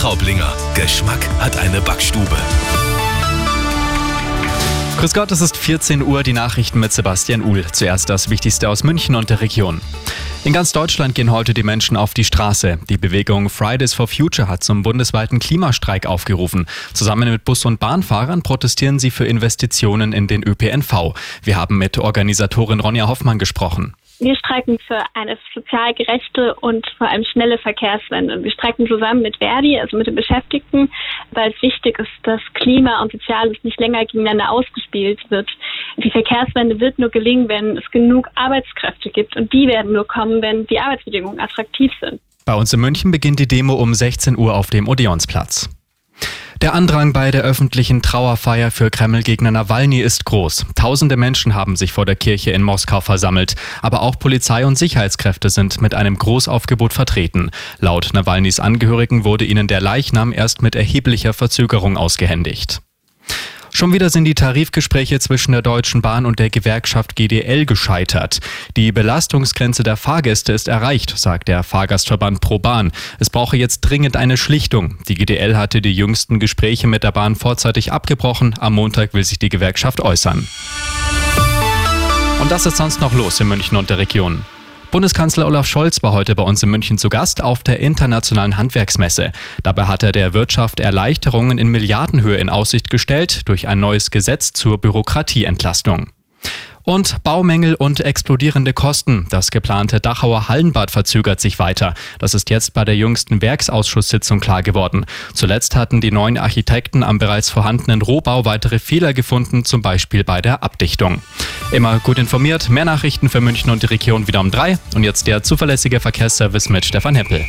Traublinger. Geschmack hat eine Backstube. Grüß Gott, es ist 14 Uhr, die Nachrichten mit Sebastian Uhl. Zuerst das Wichtigste aus München und der Region. In ganz Deutschland gehen heute die Menschen auf die Straße. Die Bewegung Fridays for Future hat zum bundesweiten Klimastreik aufgerufen. Zusammen mit Bus- und Bahnfahrern protestieren sie für Investitionen in den ÖPNV. Wir haben mit Organisatorin Ronja Hoffmann gesprochen. Wir streiken für eine sozial gerechte und vor allem schnelle Verkehrswende. Wir streiken zusammen mit Verdi, also mit den Beschäftigten, weil es wichtig ist, dass Klima und Soziales nicht länger gegeneinander ausgespielt wird. Die Verkehrswende wird nur gelingen, wenn es genug Arbeitskräfte gibt und die werden nur kommen, wenn die Arbeitsbedingungen attraktiv sind. Bei uns in München beginnt die Demo um 16 Uhr auf dem Odeonsplatz. Der Andrang bei der öffentlichen Trauerfeier für Kreml-Gegner Nawalny ist groß. Tausende Menschen haben sich vor der Kirche in Moskau versammelt. Aber auch Polizei und Sicherheitskräfte sind mit einem Großaufgebot vertreten. Laut Nawalnys Angehörigen wurde ihnen der Leichnam erst mit erheblicher Verzögerung ausgehändigt. Schon wieder sind die Tarifgespräche zwischen der Deutschen Bahn und der Gewerkschaft GDL gescheitert. Die Belastungsgrenze der Fahrgäste ist erreicht, sagt der Fahrgastverband ProBahn. Es brauche jetzt dringend eine Schlichtung. Die GDL hatte die jüngsten Gespräche mit der Bahn vorzeitig abgebrochen. Am Montag will sich die Gewerkschaft äußern. Und das ist sonst noch los in München und der Region. Bundeskanzler Olaf Scholz war heute bei uns in München zu Gast auf der Internationalen Handwerksmesse. Dabei hat er der Wirtschaft Erleichterungen in Milliardenhöhe in Aussicht gestellt durch ein neues Gesetz zur Bürokratieentlastung. Und Baumängel und explodierende Kosten. Das geplante Dachauer Hallenbad verzögert sich weiter. Das ist jetzt bei der jüngsten Werksausschusssitzung klar geworden. Zuletzt hatten die neuen Architekten am bereits vorhandenen Rohbau weitere Fehler gefunden, zum Beispiel bei der Abdichtung. Immer gut informiert, mehr Nachrichten für München und die Region wieder um drei. Und jetzt der zuverlässige Verkehrsservice mit Stefan Heppel.